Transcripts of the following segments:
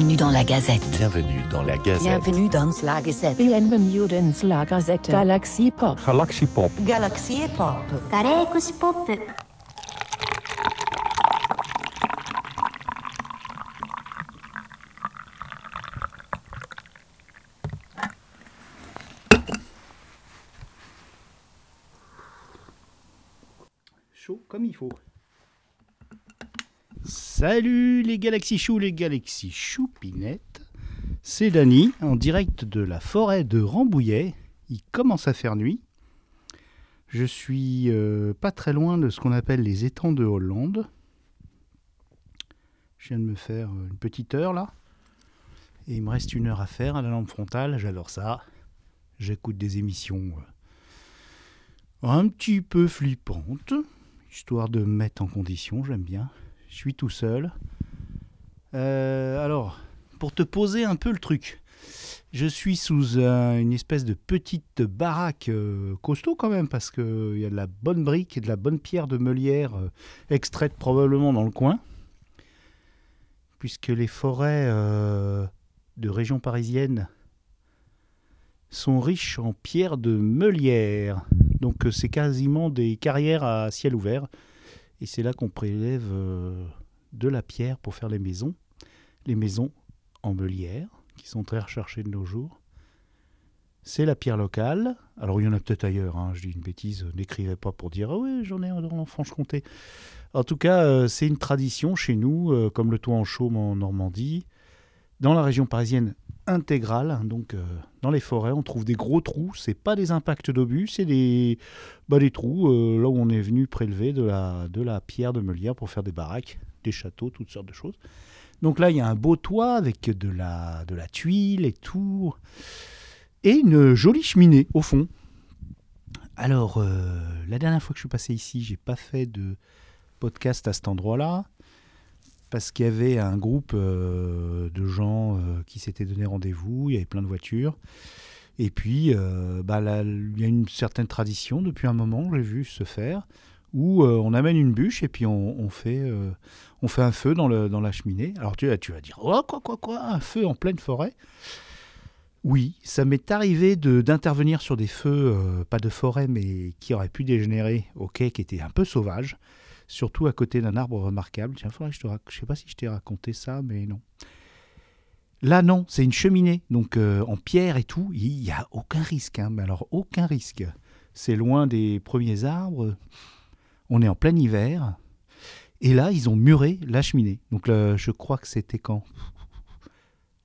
Bienvenue dans la Gazette. Bienvenue dans la Gazette. Bienvenue dans la Gazette. Bienvenue dans la Gazette. Galaxy Pop. Galaxy Pop. Galaxy Pop. Galaxy Pop. Chaud comme il faut. Salut les galaxies choux, les galaxies choupinettes. C'est Dany en direct de la forêt de Rambouillet. Il commence à faire nuit. Je suis euh, pas très loin de ce qu'on appelle les étangs de Hollande. Je viens de me faire une petite heure là. Et il me reste une heure à faire à la lampe frontale. J'adore ça. J'écoute des émissions euh, un petit peu flippantes histoire de me mettre en condition, j'aime bien. Je suis tout seul. Euh, alors, pour te poser un peu le truc, je suis sous une espèce de petite baraque euh, costaud quand même, parce qu'il y a de la bonne brique et de la bonne pierre de meulière euh, extraite probablement dans le coin, puisque les forêts de région parisienne sont riches en pierres de meulière. Donc c'est quasiment des carrières à ciel ouvert. Et c'est là qu'on prélève euh, de la pierre pour faire les maisons. Les maisons en meulière, qui sont très recherchées de nos jours. C'est la pierre locale. Alors il y en a peut-être ailleurs, hein, je dis une bêtise, n'écrivez pas pour dire « Ah oui, j'en ai en Franche-Comté ». En tout cas, euh, c'est une tradition chez nous, euh, comme le toit en chaume en Normandie. Dans la région parisienne intégrale, donc euh, dans les forêts, on trouve des gros trous. C'est pas des impacts d'obus, c'est des, bah, des trous euh, là où on est venu prélever de la, de la pierre de meulière pour faire des baraques, des châteaux, toutes sortes de choses. Donc là, il y a un beau toit avec de la, de la tuile et tout. Et une jolie cheminée au fond. Alors, euh, la dernière fois que je suis passé ici, j'ai pas fait de podcast à cet endroit-là parce qu'il y avait un groupe euh, de gens euh, qui s'étaient donné rendez-vous, il y avait plein de voitures. Et puis, euh, bah, là, il y a une certaine tradition depuis un moment, j'ai vu se faire, où on amène une bûche et puis on, fait, on fait un feu dans, la cheminée. Alors tu, tu vas dire, oh, quoi, quoi, quoi, un feu en pleine forêt? Oui, ça m'est arrivé d'intervenir sur des feux, pas de forêt, mais qui auraient pu dégénérer, ok, qui étaient un peu sauvages surtout à côté d'un arbre remarquable. Je je sais pas si je t'ai raconté ça, mais non. Là, non, c'est une cheminée, donc euh, en pierre et tout. Il n'y a aucun risque, hein, mais alors aucun risque. C'est loin des premiers arbres. On est en plein hiver. Et là, ils ont muré la cheminée. Donc je crois que c'était quand?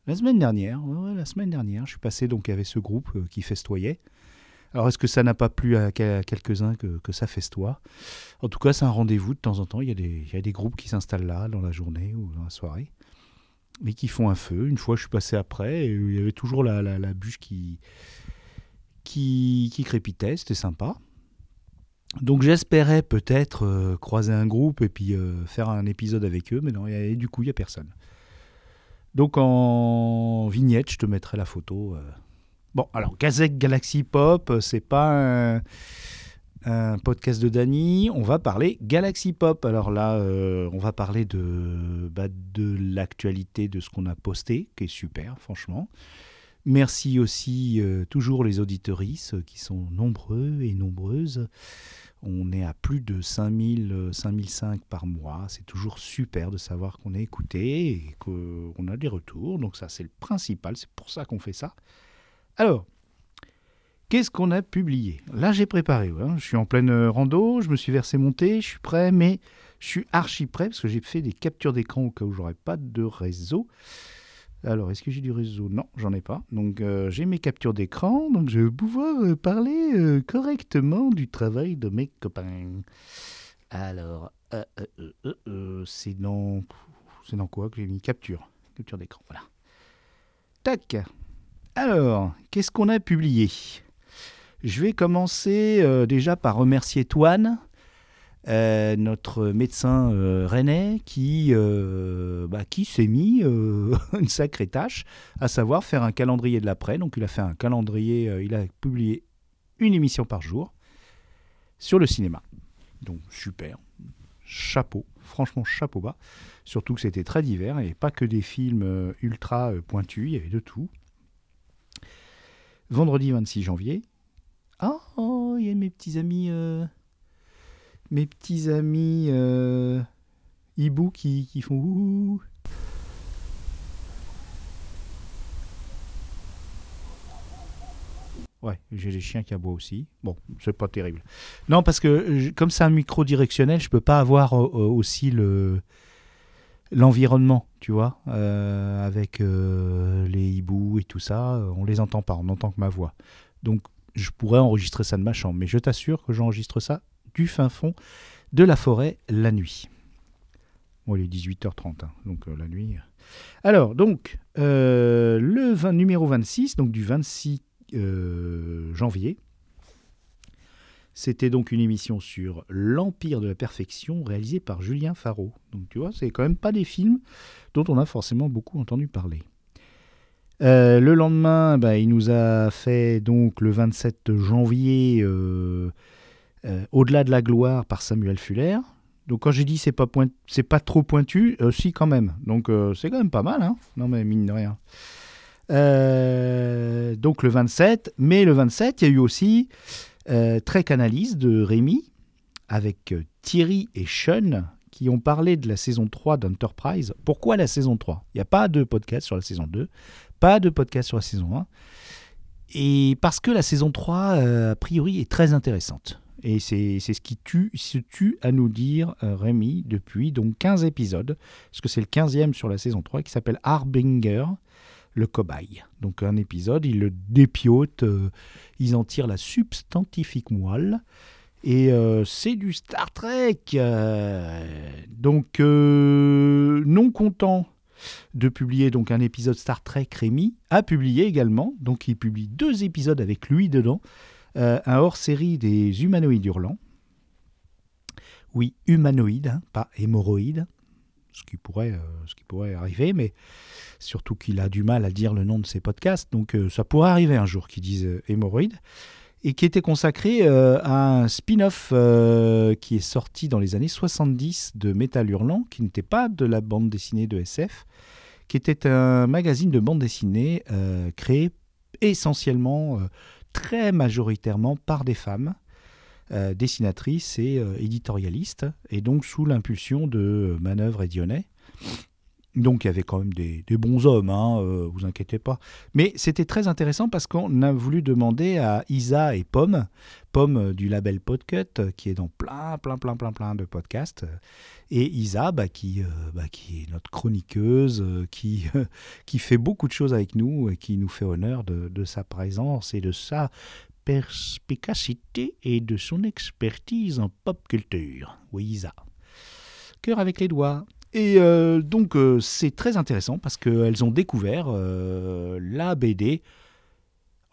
La semaine dernière. La semaine dernière. Je suis passé, donc il y avait ce groupe euh, qui festoyait. Alors, est-ce que ça n'a pas plu à, quel- à quelques-uns que, que ça festoie En tout cas, c'est un rendez-vous de temps en temps. Il y, a des, groupes qui s'installent là, dans la journée ou dans la soirée, et qui font un feu. Une fois, je suis passé après, et il y avait toujours la, bûche qui, qui, crépitait. C'était sympa. Donc, j'espérais peut-être euh, croiser un groupe et puis euh, faire un épisode avec eux, mais non, et du coup, il n'y a personne. Donc, en vignette, je te mettrai la photo. euh, Bon, alors Gazette Galaxy Pop, euh, c'est pas un, podcast de Dany. On va parler Galaxy Pop. Alors là, euh, on va parler de, bah, de l'actualité de ce qu'on a posté, qui est super, franchement. Merci aussi euh, toujours les auditorices qui sont nombreux et nombreuses. On est à plus de 5000, euh, 5005 par mois. C'est toujours super de savoir qu'on est écouté et qu'on a des retours. Donc ça, c'est le principal. C'est pour ça qu'on fait ça. Alors, qu'est-ce qu'on a publié? Là, j'ai préparé. hein. Je suis en pleine euh, rando, je me suis versé mon thé, je suis prêt, mais je suis archi prêt parce que j'ai fait des captures d'écran au cas où j'aurais pas de réseau. Alors, est-ce que j'ai du réseau? Non, j'en ai pas. Donc, euh, j'ai mes captures d'écran, donc je vais pouvoir euh, parler correctement du travail de mes copains. Alors, c'est dans, c'est dans quoi que j'ai mis? Capture, capture d'écran. Voilà. Tac. Alors, qu'est-ce qu'on a publié? Je vais commencer euh, déjà par remercier Toine, euh, notre médecin euh, rennais, qui, bah, qui s'est mis une sacrée tâche, à savoir faire un calendrier de l'après. Donc, il a fait un calendrier, il a publié une émission par jour sur le cinéma. Donc, super. chapeau, franchement chapeau bas. Surtout que c'était très divers et pas que des films ultra pointus, il y avait de tout. Vendredi 26 janvier. Ah, oh, il y a mes petits amis, euh, mes petits amis euh, hibou qui, qui font ouh. Ouais, j'ai les chiens qui aboient aussi. Bon, c'est pas terrible. Non, parce que euh, comme c'est un micro directionnel, je peux pas avoir euh, aussi le l'environnement, tu vois, euh, avec euh, les hiboux et tout ça. euh, On les entend pas, on n'entend que ma voix. Donc, je pourrais enregistrer ça de ma chambre, mais je t'assure que j'enregistre ça du fin fond de la forêt la nuit. Bon, il est 18h30, hein, donc la nuit. Alors, donc, le 20 numéro 26, donc du 26 euh, janvier, c'était donc une émission sur l'Empire de la Perfection réalisée par Julien Faro. Donc, tu vois, c'est quand même pas des films dont on a forcément beaucoup entendu parler. Euh, le lendemain, bah, il nous a fait donc le 27 janvier euh, euh, Au-delà de la gloire par Samuel Fuller. Donc quand j'ai dit c'est pas pas trop pointu, si quand même. Donc c'est quand même pas mal, hein non mais mine de rien. Donc le 27, mais le 27, il y a eu aussi euh, Trek Analyse de Rémi avec euh, Thierry et Sean qui ont parlé de la saison 3 d'Enterprise. Pourquoi la saison 3 Il n'y a pas de podcast sur la saison 2, pas de podcast sur la saison 1. Et parce que la saison 3, euh, a priori, est très intéressante. Et c'est ce qui tue, se tue à nous dire euh, Rémi depuis donc 15 épisodes, parce que c'est le 15e sur la saison 3, qui s'appelle Harbinger, le cobaye. Donc un épisode, ils le dépiotent, euh, ils en tirent la substantifique moelle. Et euh, c'est du Star Trek. euh, donc, non content de publier donc un épisode Star Trek, Rémi a publié également, donc il publie deux épisodes avec lui dedans, un hors-série des humanoïdes hurlants. Oui, humanoïdes, hein, pas hémorroïdes, ce qui, pourrait, ce qui pourrait arriver, mais surtout qu'il a du mal à dire le nom de ses podcasts, donc euh, ça pourrait arriver un jour qu'il dise euh, hémorroïdes, et qui était consacré euh, à un spin-off qui est sorti dans les années 70 de Metal Hurlant, qui n'était pas de la bande dessinée de SF, qui était un magazine de bande dessinée créé essentiellement, très majoritairement par des femmes, dessinatrices et éditorialistes, et donc sous l'impulsion de Manœuvre et Dionnet. Donc il y avait quand même des, bons hommes, hein, euh, vous inquiétez pas. Mais c'était très intéressant parce qu'on a voulu demander à Isa et Pomme, Pomme euh, du label Podcut, euh, qui est dans plein, plein, plein, plein, plein de podcasts, et Isa, bah, qui, bah, qui est notre chroniqueuse, qui, qui fait beaucoup de choses avec nous et qui nous fait honneur de sa présence et de sa perspicacité et de son expertise en pop culture. Oui, Isa. Cœur avec les doigts. Et euh, donc euh, c'est très intéressant parce qu'elles ont découvert euh, la BD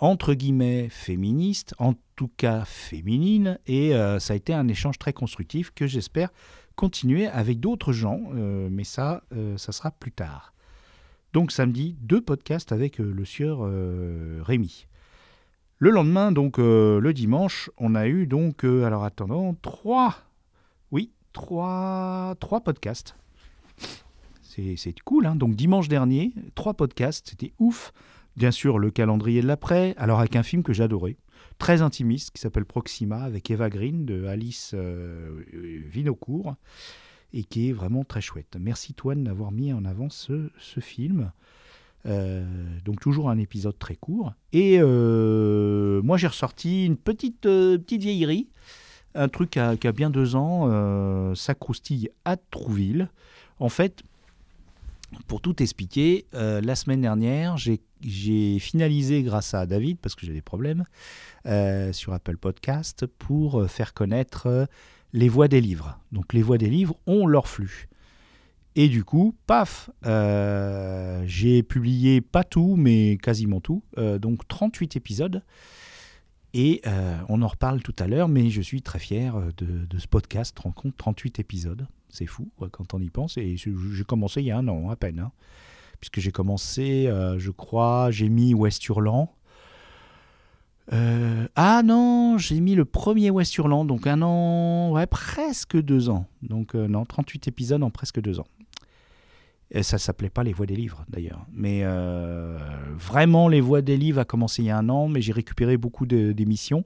entre guillemets féministe, en tout cas féminine, et ça a été un échange très constructif que j'espère continuer avec d'autres gens, mais ça, ça sera plus tard. Donc samedi, deux podcasts avec le sieur Rémi. Le lendemain, donc le dimanche, on a eu donc, alors attendant, trois, oui, trois, trois podcasts. C'est cool, hein. donc dimanche dernier, trois podcasts, c'était ouf. Bien sûr, le calendrier de l'après, alors avec un film que j'adorais, très intimiste, qui s'appelle Proxima, avec Eva Green de Alice euh, Vinocourt, et qui est vraiment très chouette. Merci Toine d'avoir mis en avant ce, film. Euh, donc toujours un épisode très court. Et euh, moi j'ai ressorti une petite, euh, petite vieillerie, un truc qui a, qui a bien deux ans, ça croustille à Trouville. En fait, pour tout expliquer, euh, la semaine dernière, j'ai finalisé grâce à David, parce que j'ai des problèmes, euh, sur Apple Podcast, pour euh, faire connaître les voix des livres. Donc les voix des livres ont leur flux. Et du coup, paf, j'ai publié pas tout, mais quasiment tout, donc 38 épisodes. Et euh, on en reparle tout à l'heure, mais je suis très fier euh, de, ce podcast, rend compte, 38 épisodes. C'est fou quand on y pense. Et j'ai commencé il y a un an à peine. hein. puisque j'ai commencé, euh, je crois, j'ai mis West Hurlant. Ah non, j'ai mis le premier Westurland, donc un an, ouais, presque deux ans. Donc non, 38 épisodes en presque deux ans. Et ça s'appelait pas Les Voix des Livres d'ailleurs. Mais euh, vraiment, Les Voix des Livres a commencé il y a un an, mais j'ai récupéré beaucoup d'émissions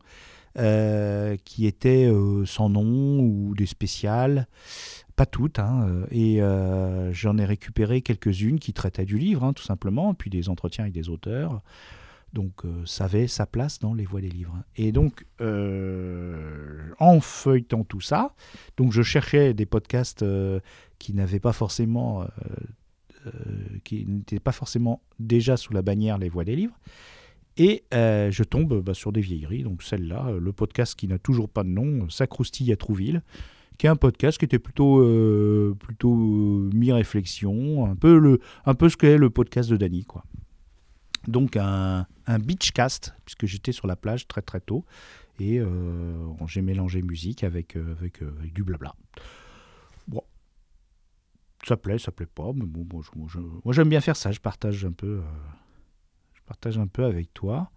euh, qui étaient euh, sans nom ou des spéciales. Pas toutes, hein, et j'en ai récupéré quelques-unes qui traitaient du livre, hein, tout simplement, puis des entretiens avec des auteurs. Donc ça avait sa place dans les voies des livres. Et donc, en feuilletant tout ça, donc je cherchais des podcasts qui n'avaient pas forcément, euh, euh, qui n'étaient pas forcément déjà sous la bannière les voies des livres. Et euh, je tombe bah, sur des vieilleries, donc celle-là, le podcast qui n'a toujours pas de nom, Sacroustille à Trouville, qui est un podcast qui était plutôt, plutôt mi-réflexion, un peu, le, un peu ce qu'est le podcast de Dany, quoi. Donc un, beachcast, puisque j'étais sur la plage très très tôt, et j'ai mélangé musique avec, avec, avec du blabla. Ça plaît, ça plaît pas, mais bon, je- moi, j'aime bien faire ça, je partage un peu, euh, je partage un peu avec toi.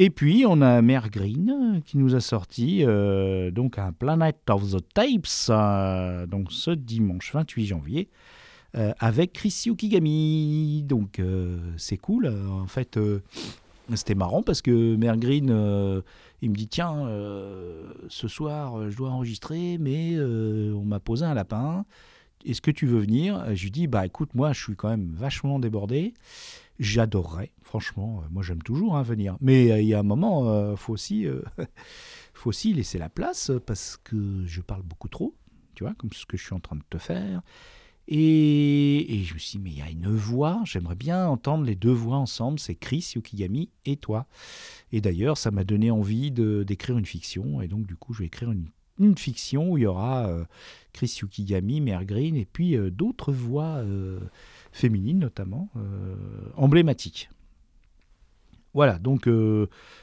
Et puis on a Mère Green euh, qui nous a sorti euh, donc un Planet of the Tapes, donc ce dimanche 28 janvier avec Chris Yukigami. Donc c'est cool. En fait, c'était marrant parce que Mère Green, il me dit tiens, ce soir je dois enregistrer, mais on m'a posé un lapin. Est-ce que tu veux venir? Je lui dis bah écoute, moi je suis quand même vachement débordé. J'adorerais, franchement. euh, Moi j'aime toujours hein, venir, mais euh, il y a un moment, euh, faut aussi, euh, faut aussi laisser la place parce que je parle beaucoup trop. Tu vois, comme ce que je suis en train de te faire. Et, et je me suis dit, mais il y a une voix, j'aimerais bien entendre les deux voix ensemble, c'est Chris Yukigami et toi. Et d'ailleurs, ça m'a donné envie d'écrire une fiction, et donc du coup, je vais écrire une, une fiction où il y aura euh, Chris Yukigami, Mère Green, et puis euh, d'autres voix euh, féminines notamment, emblématiques. Voilà, donc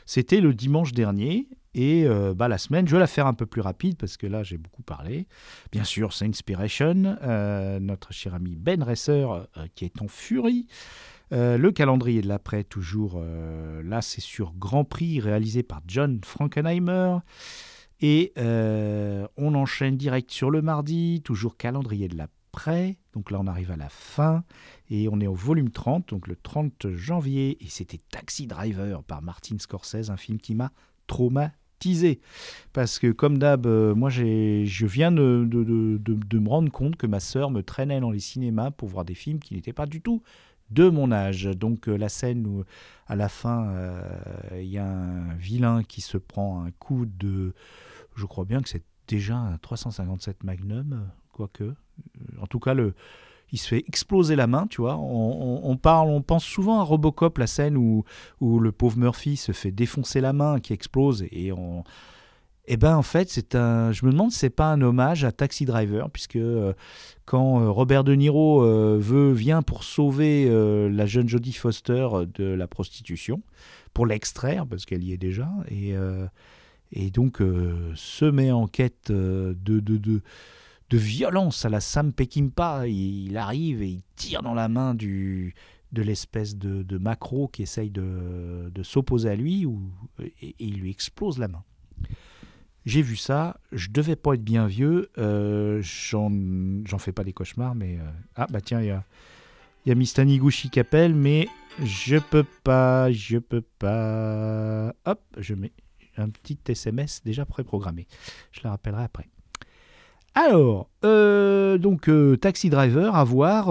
c'était le dimanche dernier, et bah, la semaine, je vais la faire un peu plus rapide parce que là, j'ai beaucoup parlé. Bien sûr, c'est Inspiration, notre cher ami Ben Resser qui est en furie. Le calendrier de l'après, toujours là, c'est sur Grand Prix réalisé par John Frankenheimer. Et euh, on enchaîne direct sur le mardi, toujours calendrier de l'après. Donc là, on arrive à la fin et on est au volume 30, donc le 30 janvier. Et c'était Taxi Driver par Martin Scorsese, un film qui m'a traumatisé. Parce que comme d'hab, euh, moi je viens de- de- de- de me rendre compte que ma sœur me traînait dans les cinémas pour voir des films qui n'étaient pas du tout de mon âge. Donc euh, la scène où à la fin euh, il y a un vilain qui se prend un coup de... Je crois bien que c'est déjà un 357 Magnum, quoique. Euh, En tout cas, le, il se fait exploser la main, tu vois. On, on- on parle, on pense souvent à Robocop, la scène où, où le pauvre Murphy se fait défoncer la main, qui explose, et on. Eh ben en fait, c'est un. Je me demande si c'est pas un hommage à Taxi Driver, puisque euh, quand euh, Robert De Niro euh, veut vient pour sauver la jeune Jodie Foster de la prostitution, pour l'extraire parce qu'elle y est déjà, et et donc se met en quête de, de, de de violence à la Sam Peckinpah. Il, arrive et il tire dans la main du, de l'espèce de, macro qui essaye de, de s'opposer à lui ou, et il lui explose la main. J'ai vu ça, je devais pas être bien vieux, euh, j'en fais pas des cauchemars, mais... euh, ah bah tiens, il y a, y a Miss Taniguchi qui appelle, mais je peux pas, je peux pas... Hop, je mets un petit SMS déjà préprogrammé. Je la rappellerai après. Alors, euh, donc Taxi Driver à voir,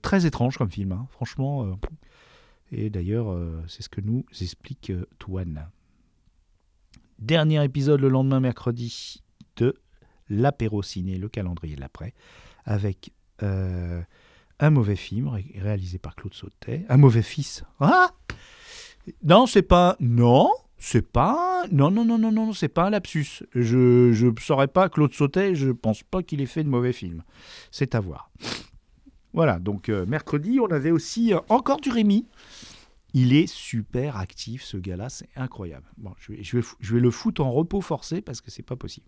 très étrange comme film, hein, franchement. et d'ailleurs, c'est ce que nous explique Toine. Dernier épisode le lendemain mercredi de l'apéro ciné, le calendrier de l'après, avec euh, un mauvais film ré- réalisé par Claude Sautet, un mauvais fils. Ah Non, c'est pas. Non, c'est pas. Non, non, non, non, non, c'est pas un lapsus. Je je saurais pas Claude Sautet. Je pense pas qu'il ait fait de mauvais film. C'est à voir. Voilà. Donc euh, mercredi, on avait aussi euh, encore du Rémi. Il est super actif, ce gars-là, c'est incroyable. Bon, je vais, je, vais, fou- je vais le foutre en repos forcé parce que c'est pas possible.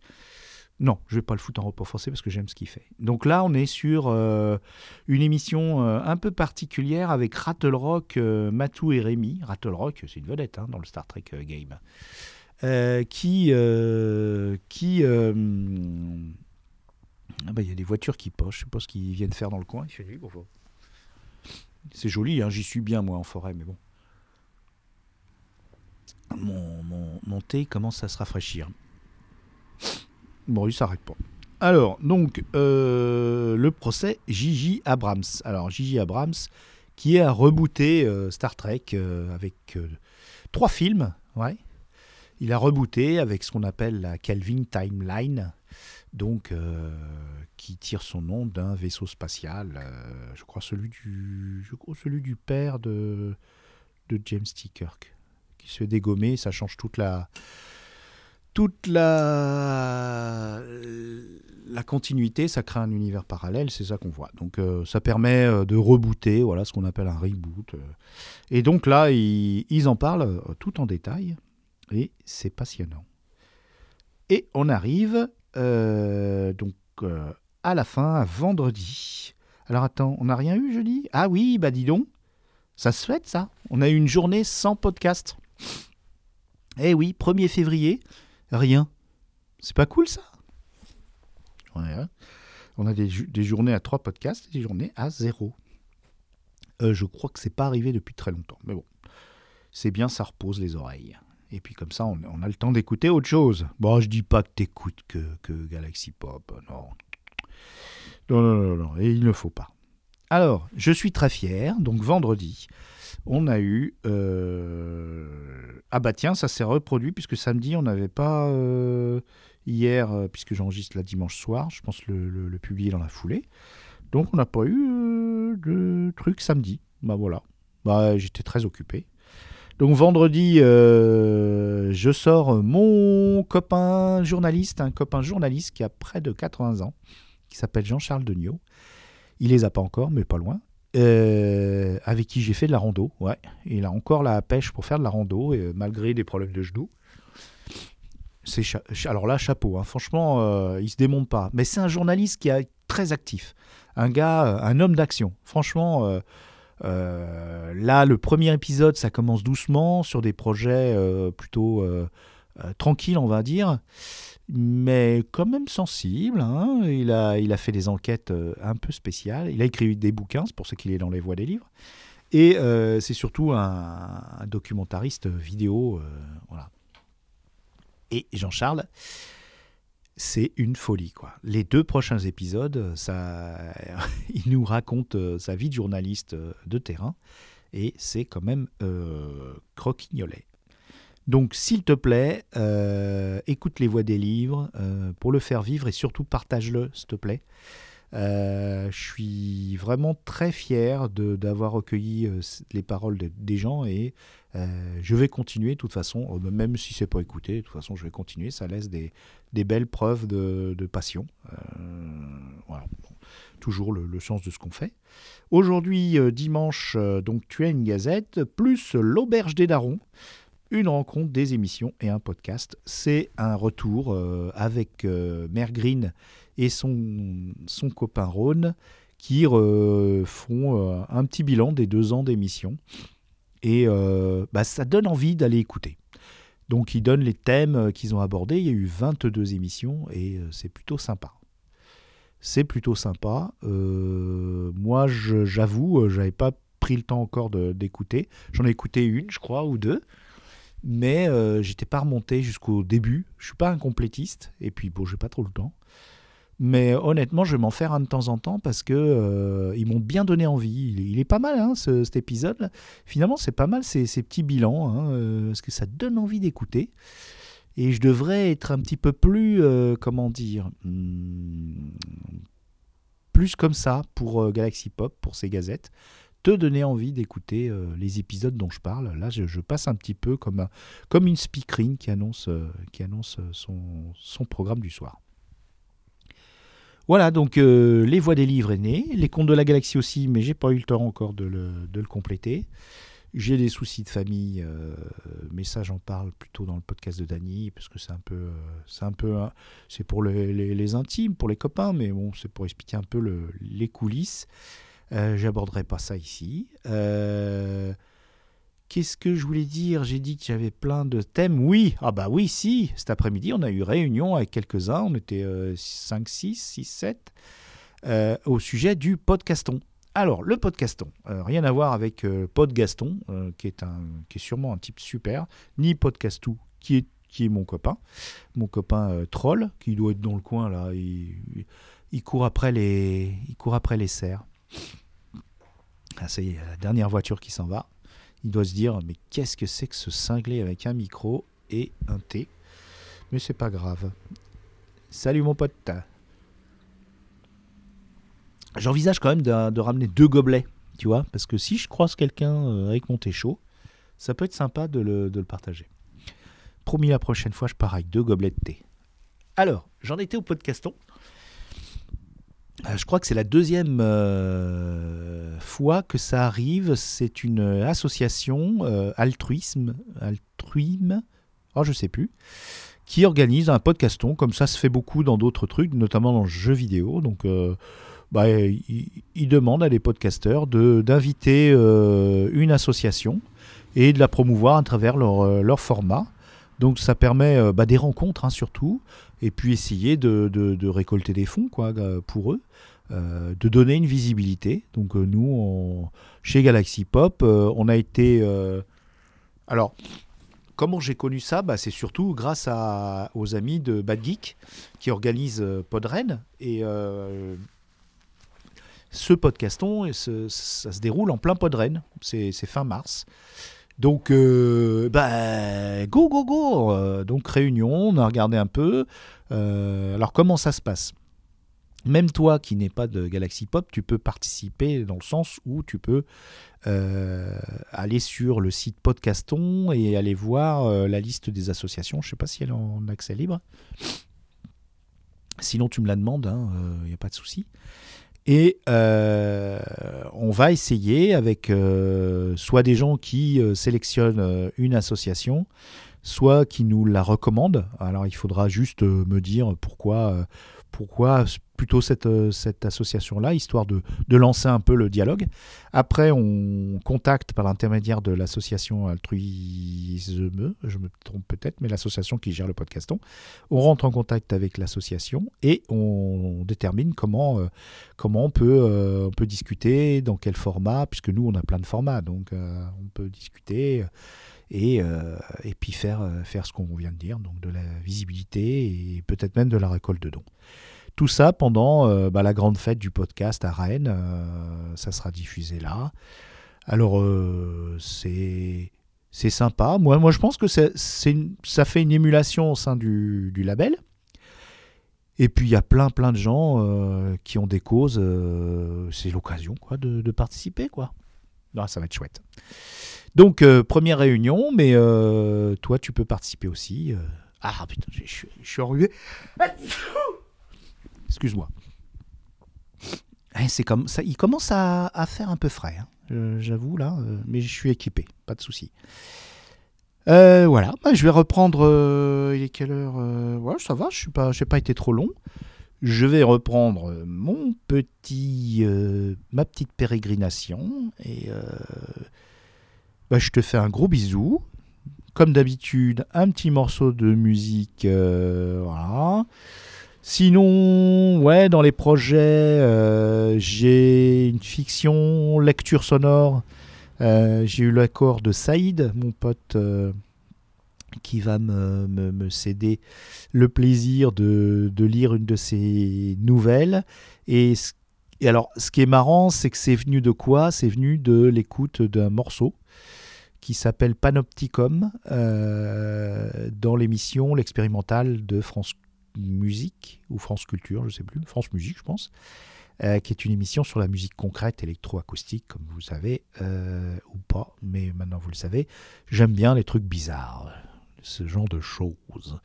Non, je vais pas le foutre en repos forcé parce que j'aime ce qu'il fait. Donc là, on est sur euh, une émission euh, un peu particulière avec Rattle Rock, euh, Matou et Rémi. Rattle Rock, c'est une vedette hein, dans le Star Trek game. Qui. qui ah bah, il y a des voitures qui pochent. Je sais pas ce qu'ils viennent faire dans le coin. Il fait nuit, bonjour. C'est joli, hein, j'y suis bien moi en forêt, mais bon. Mon, thé commence à se rafraîchir. Bon, il s'arrête pas. Alors, donc, euh, le procès Gigi Abrams. Alors, Gigi Abrams, qui a rebooté euh, Star Trek euh, avec trois films, ouais. Il a rebooté avec ce qu'on appelle la Kelvin Timeline, donc qui tire son nom d'un vaisseau spatial, je crois celui du, celui du père de, de James T. Kirk, qui se fait dégommer, ça change toute la, toute la, la continuité, ça crée un univers parallèle, c'est ça qu'on voit. Donc euh, ça permet euh, de rebooter, voilà ce qu'on appelle un reboot. euh. Et donc là, ils, en parlent tout en détail, et c'est passionnant. Et on arrive donc à la fin, à vendredi. Alors attends, on n'a rien eu jeudi? Ah oui, bah dis donc, ça se fête ça. On a eu une journée sans podcast. Eh oui, 1er février, rien. C'est pas cool ça? On a des, journées à trois podcasts et des journées à zéro. Euh, je crois que c'est pas arrivé depuis très longtemps. Mais bon, c'est bien, ça repose les oreilles. Et puis comme ça, on, a le temps d'écouter autre chose. Bon, je dis pas que t'écoutes que, que Galaxy Pop, non. Non, non, non, non, et il ne faut pas. Alors, je suis très fier. Donc vendredi, on a eu... euh, Ah bah tiens, ça s'est reproduit puisque samedi, on n'avait pas... euh, Hier, euh, puisque j'enregistre là dimanche soir, je pense le, publier dans la foulée. Donc on n'a pas eu de truc samedi. Bah voilà. Bah, j'étais très occupé. Donc vendredi, je sors mon copain journaliste, un copain journaliste qui a près de 80 ans, qui s'appelle Jean-Charles Degnaud. Il les a pas encore, mais pas loin. Euh, avec qui j'ai fait de la rando. Ouais, il a encore la pêche pour faire de la rando, et, malgré des problèmes de genoux. Alors là, chapeau. hein. Franchement, euh, il se démonte pas. Mais c'est un journaliste qui est très actif. Un gars, euh, un homme d'action. Franchement, euh, euh, là, le premier épisode, ça commence doucement sur des projets euh, plutôt euh, tranquilles, on va dire, mais quand même sensibles. hein. Il, a, il a fait des enquêtes euh, un peu spéciales. Il a écrit des bouquins, c'est pour ça qu'il est dans les voies des livres. Et euh, c'est surtout un, documentariste vidéo. voilà. Et Jean-Charles, c'est une folie, quoi. Les deux prochains épisodes, ça, il nous raconte sa vie de journaliste de terrain, et c'est quand même croquignolet. Donc, s'il te plaît, euh, écoute les voix des livres euh, pour le faire vivre et surtout partage-le, s'il te plaît. Euh, je suis vraiment très fier d'avoir recueilli les paroles de- des gens et je vais continuer de toute façon, euh, même si c'est pas écouté, de toute façon je vais continuer. Ça laisse des, des belles preuves de, passion. Voilà. Toujours le, sens de ce qu'on fait. Aujourd'hui, dimanche, donc tu as une gazette, plus l'auberge des darons, une rencontre, des émissions et un podcast. C'est un retour euh, avec euh, Mère Green et son, copain Rhône qui euh, font euh, un petit bilan des deux ans d'émission. Et bah, ça donne envie d'aller écouter. Donc ils donnent les thèmes qu'ils ont abordés. Il y a eu 22 émissions et c'est plutôt sympa. C'est plutôt sympa. Moi, j'avoue, j'avais pas pris le temps encore d'écouter. J'en ai écouté une, je crois, ou deux. Mais euh, j'étais pas remonté jusqu'au début. Je suis pas un complétiste. Et puis, bon, j'ai pas trop le temps. Mais honnêtement, je vais m'en faire un de temps en temps parce que euh, ils m'ont bien donné envie. Il est, pas mal, hein, ce- cet épisode. Finalement, c'est pas mal ces, ces petits bilans, hein, euh, parce que ça donne envie d'écouter. Et je devrais être un petit peu plus, euh, comment dire, hmm, plus comme ça pour Galaxy Pop, pour ces gazettes, te donner envie d'écouter euh, les épisodes dont je parle. Là, je, passe un petit peu comme, un- comme une speakerine qui annonce, euh, euh, son, programme du soir. Voilà, donc les voix des livres est né, les contes de la galaxie aussi, mais j'ai pas eu le temps encore de le, compléter. J'ai des soucis de famille, mais ça j'en parle plutôt dans le podcast de Dany, parce que c'est un peu, c'est pour les, intimes, pour les copains, mais bon, c'est pour expliquer un peu le- les coulisses. Euh, J'aborderai pas ça ici. Euh, Qu'est-ce que je voulais dire? J'ai dit que j'avais plein de thèmes. Oui, ah bah oui, si. Cet après-midi, on a eu réunion avec quelques-uns. On était 5, 6, 6, 7 euh, au sujet du podcaston. Alors, le podcaston, euh, rien à voir avec euh, Podgaston, euh, qui, est un, qui est sûrement un type super, ni Podcastou, qui est, qui est mon copain, mon copain troll, qui doit être dans le coin là. Il- il court après les, il court après les cerfs. Ah, ça y est, la dernière voiture qui s'en va. Il doit se dire, mais qu'est-ce que c'est que ce cinglé avec un micro et un thé Mais c'est pas grave. Salut mon pote. J'envisage quand même de, ramener deux gobelets, tu vois, parce que si je croise quelqu'un euh, avec mon thé chaud, ça peut être sympa de le, de le partager. Promis, la prochaine fois, je pars avec deux gobelets de thé. Alors, j'en étais au podcaston. Euh, Je crois que c'est la deuxième euh, fois que ça arrive. C'est une association euh, altruisme, altruisme, oh je sais plus, qui organise un podcaston. Comme ça se fait beaucoup dans d'autres trucs, notamment dans le jeu vidéo. Donc, euh, bah, il, demande à des podcasteurs d'inviter une association et de la promouvoir à travers leur, leur format. Donc ça permet bah, des rencontres hein, surtout, et puis essayer de, récolter des fonds quoi, euh, pour eux, euh, de donner une visibilité. Donc euh, nous, chez Galaxy Pop, on a été... alors, comment j'ai connu ça? Bah, C'est surtout grâce aux amis de Bad Geek qui organisent Podren. Et ce podcaston, et ça se déroule en plein Podren. C'est fin mars. Donc, euh, bah, go, go, go Euh, Donc, réunion, on a regardé un peu. Euh, alors, comment ça se passe? Même toi qui n'es pas de Galaxy Pop, tu peux participer dans le sens où tu peux aller sur le site Podcaston et aller voir la liste des associations. Je ne sais pas si elle est en accès libre. Sinon, tu me la demandes, il n'y a pas de souci. Et euh, on va essayer avec euh, soit des gens qui euh, sélectionnent une association, soit qui nous la recommandent. Alors il faudra juste me dire pourquoi, pourquoi plutôt cette, euh, cette association-là, histoire de, de lancer un peu le dialogue. Après, on contacte par l'intermédiaire de l'association Altruisme, je me trompe peut-être, mais l'association qui gère le podcaston. On rentre en contact avec l'association et on détermine comment, euh, comment on, peut, euh, on peut discuter, dans quel format, puisque nous, on a plein de formats, donc on peut discuter et, euh, et puis faire, euh, faire ce qu'on vient de dire, donc de la visibilité et peut-être même de la récolte de dons. Tout ça pendant euh, bah, la grande fête du podcast à Rennes. ça sera diffusé là. Alors, c'est. C'est sympa. Moi, moi, je pense que ça fait une émulation au sein du, du label. Et puis, il y a plein, plein de gens qui ont des causes. c'est l'occasion de, de participer. Quoi. Non, ça va être chouette. Donc, euh, première réunion, mais euh, toi, tu peux participer aussi. euh. Ah, putain, je suis- enrhumé. Excuse-moi. Eh, C'est comme ça, il commence à, faire un peu frais, hein, j'avoue là, mais je suis équipé, pas de souci. Voilà, bah, je vais reprendre. il est quelle heure Ouais, ça va, je suis pas, pas été trop long. Je vais reprendre mon petit, euh, ma petite pérégrination et euh, bah, je te fais un gros bisou. Comme d'habitude, un petit morceau de musique, euh. Sinon, ouais, dans les projets, euh, j'ai une fiction, lecture sonore. Euh, j'ai eu l'accord de Saïd, mon pote, euh, qui va me, me- me céder le plaisir de, de lire une de ses nouvelles. Et, alors, ce qui est marrant, c'est que c'est venu de quoi? C'est venu de l'écoute d'un morceau qui s'appelle Panopticum euh, dans l'émission L'expérimental de France Musique ou France Culture, je sais plus, France Musique, je pense, euh, qui est une émission sur la musique concrète électroacoustique, comme vous savez, euh, ou pas, mais maintenant vous le savez. J'aime bien les trucs bizarres, ce genre de choses.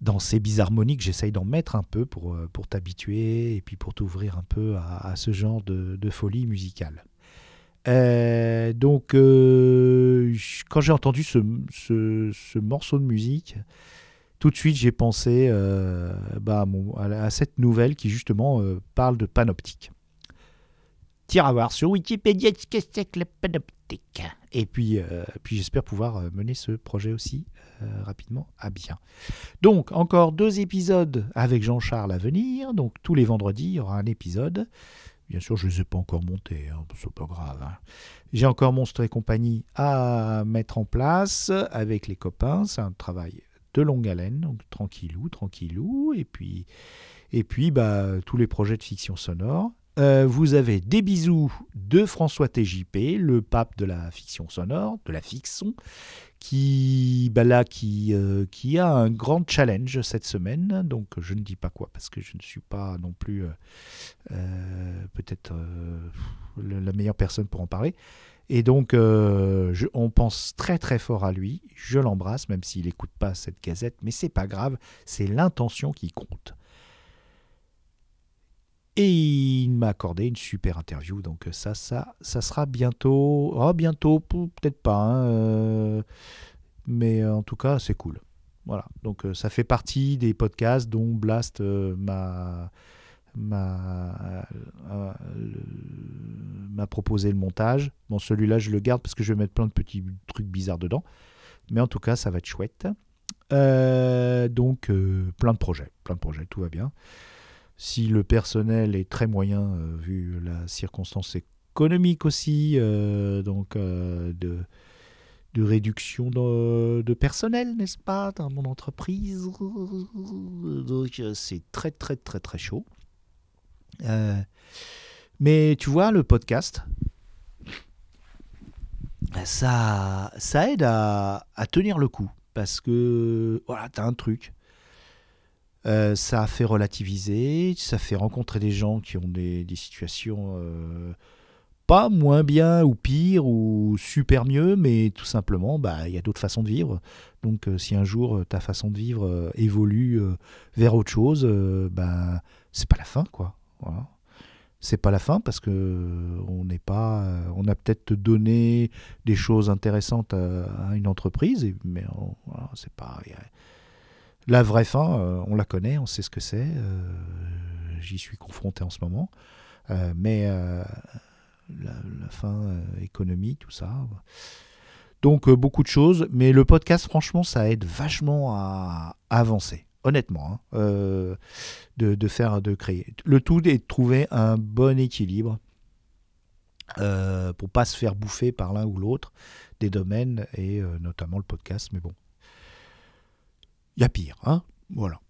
Dans ces bizarmoniques, j'essaye d'en mettre un peu pour, euh, pour t'habituer et puis pour t'ouvrir un peu à, ce genre de, folie musicale. Euh, donc, euh, quand j'ai entendu ce, ce- ce morceau de musique, tout de suite j'ai pensé bah, à, cette nouvelle qui justement parle de panoptique. Tire à voir sur Wikipédia ce que c'est que la panoptique? Et puis, euh, puis j'espère pouvoir euh, mener ce projet aussi euh, rapidement à bien. Donc, encore deux épisodes avec Jean-Charles à venir. Donc, tous les vendredis, il y aura un épisode. Bien sûr, je ne les ai pas encore montés, hein, c'est pas grave. hein. J'ai encore Monstre et compagnie à mettre en place avec les copains. C'est un travail de longue haleine, donc tranquillou, tranquillou. Et puis, et puis bah, tous les projets de fiction sonore. Euh, vous avez des bisous de François TJP, le pape de la fiction sonore, de la fiction, qui, bah là, qui, euh, qui a un grand challenge cette semaine. Donc je ne dis pas quoi parce que je ne suis pas non plus euh, peut-être la meilleure personne pour en parler. Et donc on pense très très fort à lui. Je l'embrasse même s'il n'écoute pas cette gazette, mais c'est pas grave, c'est l'intention qui compte. Et il m'a accordé une super interview, donc ça, ça, ça sera bientôt. Oh, bientôt, peut-être pas, hein, euh, mais euh, en tout cas, c'est cool. Voilà, donc euh, ça fait partie des podcasts dont Blast m'a m'a proposé le montage. Bon, celui-là, je le garde parce que je vais mettre plein de petits trucs bizarres dedans, mais en tout cas, ça va être chouette. Donc, plein de projets, plein de projets, tout va bien. Si le personnel est très moyen, euh, vu la circonstance économique aussi, euh, donc euh, de, de réduction de, personnel, n'est-ce pas, dans mon entreprise? Donc c'est très très très très chaud. Mais tu vois, le podcast, ça, ça aide à, tenir le coup. Parce que, voilà, t'as un truc. Euh, ça fait relativiser, ça fait rencontrer des gens qui ont des, situations euh, pas moins bien ou pire ou super mieux, mais tout simplement, bah, il y a d'autres façons de vivre. Donc, euh, si un jour ta façon de vivre évolue vers autre chose, bah, c'est pas la fin, quoi. Voilà. C'est pas la fin parce que on n'est pas, on a peut-être donné des choses intéressantes à, une entreprise, mais voilà, c'est pas. a- la vraie fin, euh, on la connaît, on sait ce que c'est. euh, J'y suis confronté en ce moment. Euh, mais la, fin économique, tout ça. Donc beaucoup de choses. Mais le podcast, franchement, ça aide vachement à, avancer. Honnêtement, hein, de, de faire, de créer. Le tout est de trouver un bon équilibre pour pas se faire bouffer par l'un ou l'autre des domaines et notamment le podcast. Mais bon, y a pire, hein Voilà.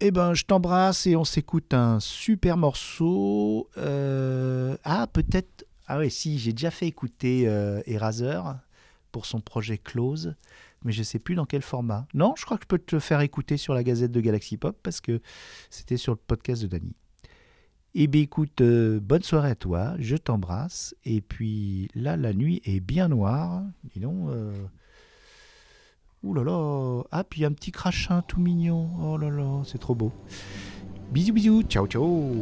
Eh ben, je t'embrasse et on s'écoute un super morceau. Euh, Ah, peut-être. Ah oui, si, j'ai déjà fait écouter euh, Eraser pour son projet Close, mais je sais plus dans quel format. Non, je crois que je peux te faire écouter sur la Gazette de Galaxy Pop parce que c'était sur le podcast de Dany. Eh bien, écoute, euh, bonne soirée à toi, je t'embrasse. Et puis là, la nuit est bien noire. Dis. Ouh là là Ah, puis un petit crachin tout mignon. Oh là là, c'est trop beau. Bisous, bisous. Ciao, ciao.